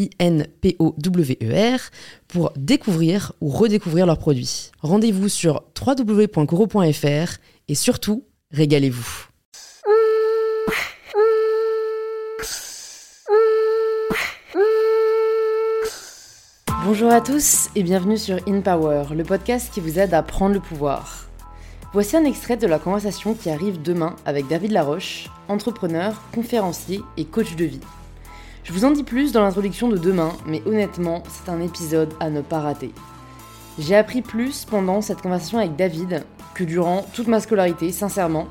I-N-P-O-W-E-R, pour découvrir ou redécouvrir leurs produits. Rendez-vous sur www.coro.fr et surtout, régalez-vous. Bonjour à tous et bienvenue sur In Power, le podcast qui vous aide à prendre le pouvoir. Voici un extrait de la conversation qui arrive demain avec David Laroche, entrepreneur, conférencier et coach de vie. Je vous en dis plus dans l'introduction de demain, mais honnêtement, c'est un épisode à ne pas rater. J'ai appris plus pendant cette conversation avec David que durant toute ma scolarité, sincèrement.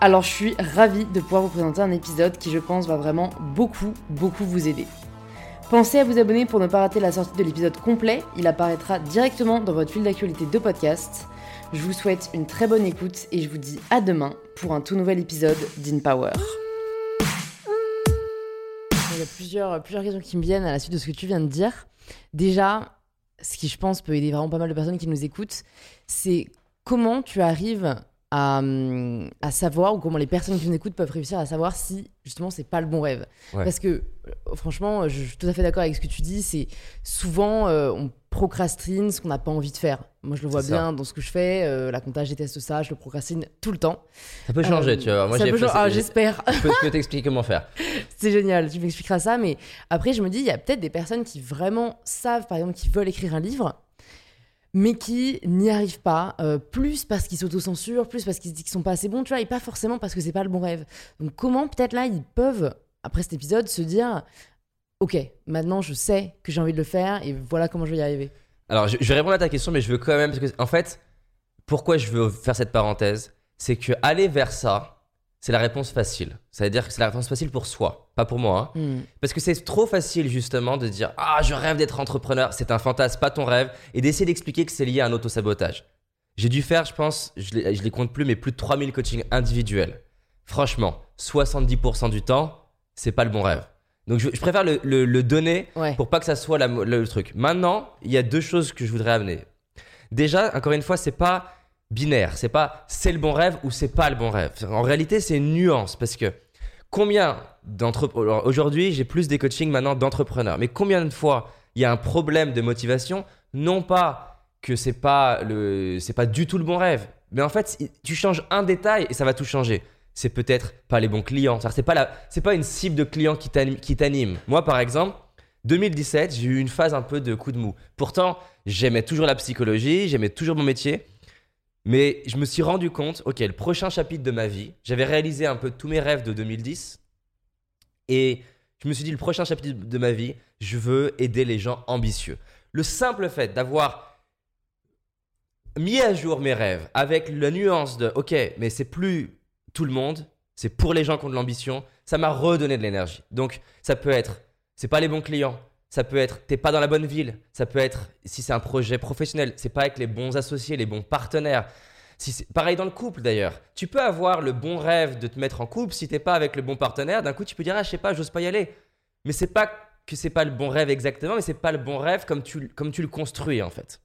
Alors je suis ravie de pouvoir vous présenter un épisode qui je pense va vraiment beaucoup, beaucoup vous aider. Pensez à vous abonner pour ne pas rater la sortie de l'épisode complet, il apparaîtra directement dans votre fil d'actualité de podcast. Je vous souhaite une très bonne écoute et je vous dis à demain pour un tout nouvel épisode d'InPower. Il y a plusieurs, plusieurs questions qui me viennent à la suite de ce que tu viens de dire. Déjà, ce qui je pense peut aider vraiment pas mal de personnes qui nous écoutent, c'est comment tu arrives à, à, savoir, ou comment les personnes qui nous écoutent peuvent réussir à savoir si justement c'est pas le bon rêve. Ouais. Parce que euh, franchement, je suis tout à fait d'accord avec ce que tu dis, c'est souvent euh, on procrastine ce qu'on n'a pas envie de faire. Moi je le vois bien dans ce que je fais, euh, la compta, je déteste ça, je le procrastine tout le temps. Ça peut changer, Euh, tu vois. Moi, ça peut changer- ah, j'espère. Je peux, peux t'expliquer comment faire. C'est génial, tu m'expliqueras ça, mais après je me dis, il y a peut-être des personnes qui vraiment savent, par exemple, qui veulent écrire un livre, mais qui n'y arrivent pas, euh, plus parce qu'ils s'autocensurent, plus parce qu'ils se disent qu'ils sont pas assez bons, tu vois, et pas forcément parce que c'est pas le bon rêve. Donc comment peut-être là, ils peuvent, après cet épisode, se dire, ok, maintenant je sais que j'ai envie de le faire, et voilà comment je vais y arriver. Alors, je, je vais répondre à ta question, mais je veux quand même. Parce que, en fait, pourquoi je veux faire cette parenthèse C'est que aller vers ça, c'est la réponse facile. Ça veut dire que c'est la réponse facile pour soi, pas pour moi. hein. Hmm. Parce que c'est trop facile, justement, de dire Ah, je rêve d'être entrepreneur. C'est un fantasme, pas ton rêve. Et d'essayer d'expliquer que c'est lié à un autosabotage. J'ai dû faire, je pense, je les, je les compte plus, mais plus de 3000 coachings individuels. Franchement, 70% du temps, c'est pas le bon rêve. Donc, je, je préfère le- le- le donner Ouais. pour pas que ça soit la le, truc. Maintenant, il y a deux choses que je voudrais amener. Déjà, encore une fois, c'est pas binaire, c'est pas c'est le bon rêve ou c'est pas le bon rêve. En réalité, c'est une nuance parce que combien d'entrepreneurs aujourd'hui, j'ai plus des coachings maintenant d'entrepreneurs, mais combien de fois il y a un problème de motivation, non pas que c'est pas le c'est pas du tout le bon rêve, mais en fait, tu changes un détail et ça va tout changer. C'est peut-être pas les bons clients, c'est pas la pas une cible de t'anime- qui t'anime. Moi par exemple, 2017, j'ai eu une phase un peu de coup de mou. Pourtant, j'aimais toujours la psychologie, j'aimais toujours mon métier. Mais je me suis rendu compte, ok, le prochain chapitre de ma vie, j'avais réalisé un peu tous mes rêves de 2010. Et je me suis dit, le prochain chapitre de ma vie, je veux aider les gens ambitieux. Le simple fait d'avoir mis à jour mes rêves avec la nuance de, ok, mais c'est plus tout le monde, c'est pour les gens qui ont de l'ambition, ça m'a redonné de l'énergie. Donc, ça peut être, c'est pas les bons clients, ça peut être, t'es pas dans la bonne ville, ça peut être, si c'est un projet professionnel, c'est pas avec les bons associés, les bons partenaires. Si pareil dans le couple d'ailleurs. Tu peux avoir le bon rêve de te mettre en couple si t'es pas avec le bon partenaire. D'un coup, tu peux dire, ah, je sais pas, j'ose pas y aller. Mais c'est pas que c'est pas le bon rêve exactement, mais c'est pas le bon rêve comme tu, comme tu le construis en fait.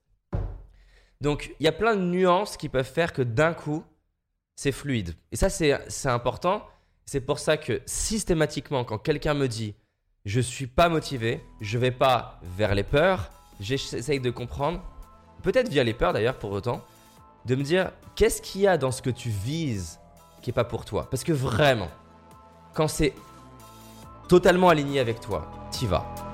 Donc, il y a plein de nuances qui peuvent faire que d'un coup, c'est fluide. Et ça, c'est important. C'est pour ça que systématiquement, quand quelqu'un me dit je suis pas motivé, je vais pas vers les peurs, j'essaye de comprendre, peut-être via les peurs d'ailleurs pour autant, de me dire qu'est-ce qu'il y a dans ce que tu vises qui est pas pour toi? Parce que vraiment, quand c'est totalement aligné avec toi, t'y vas.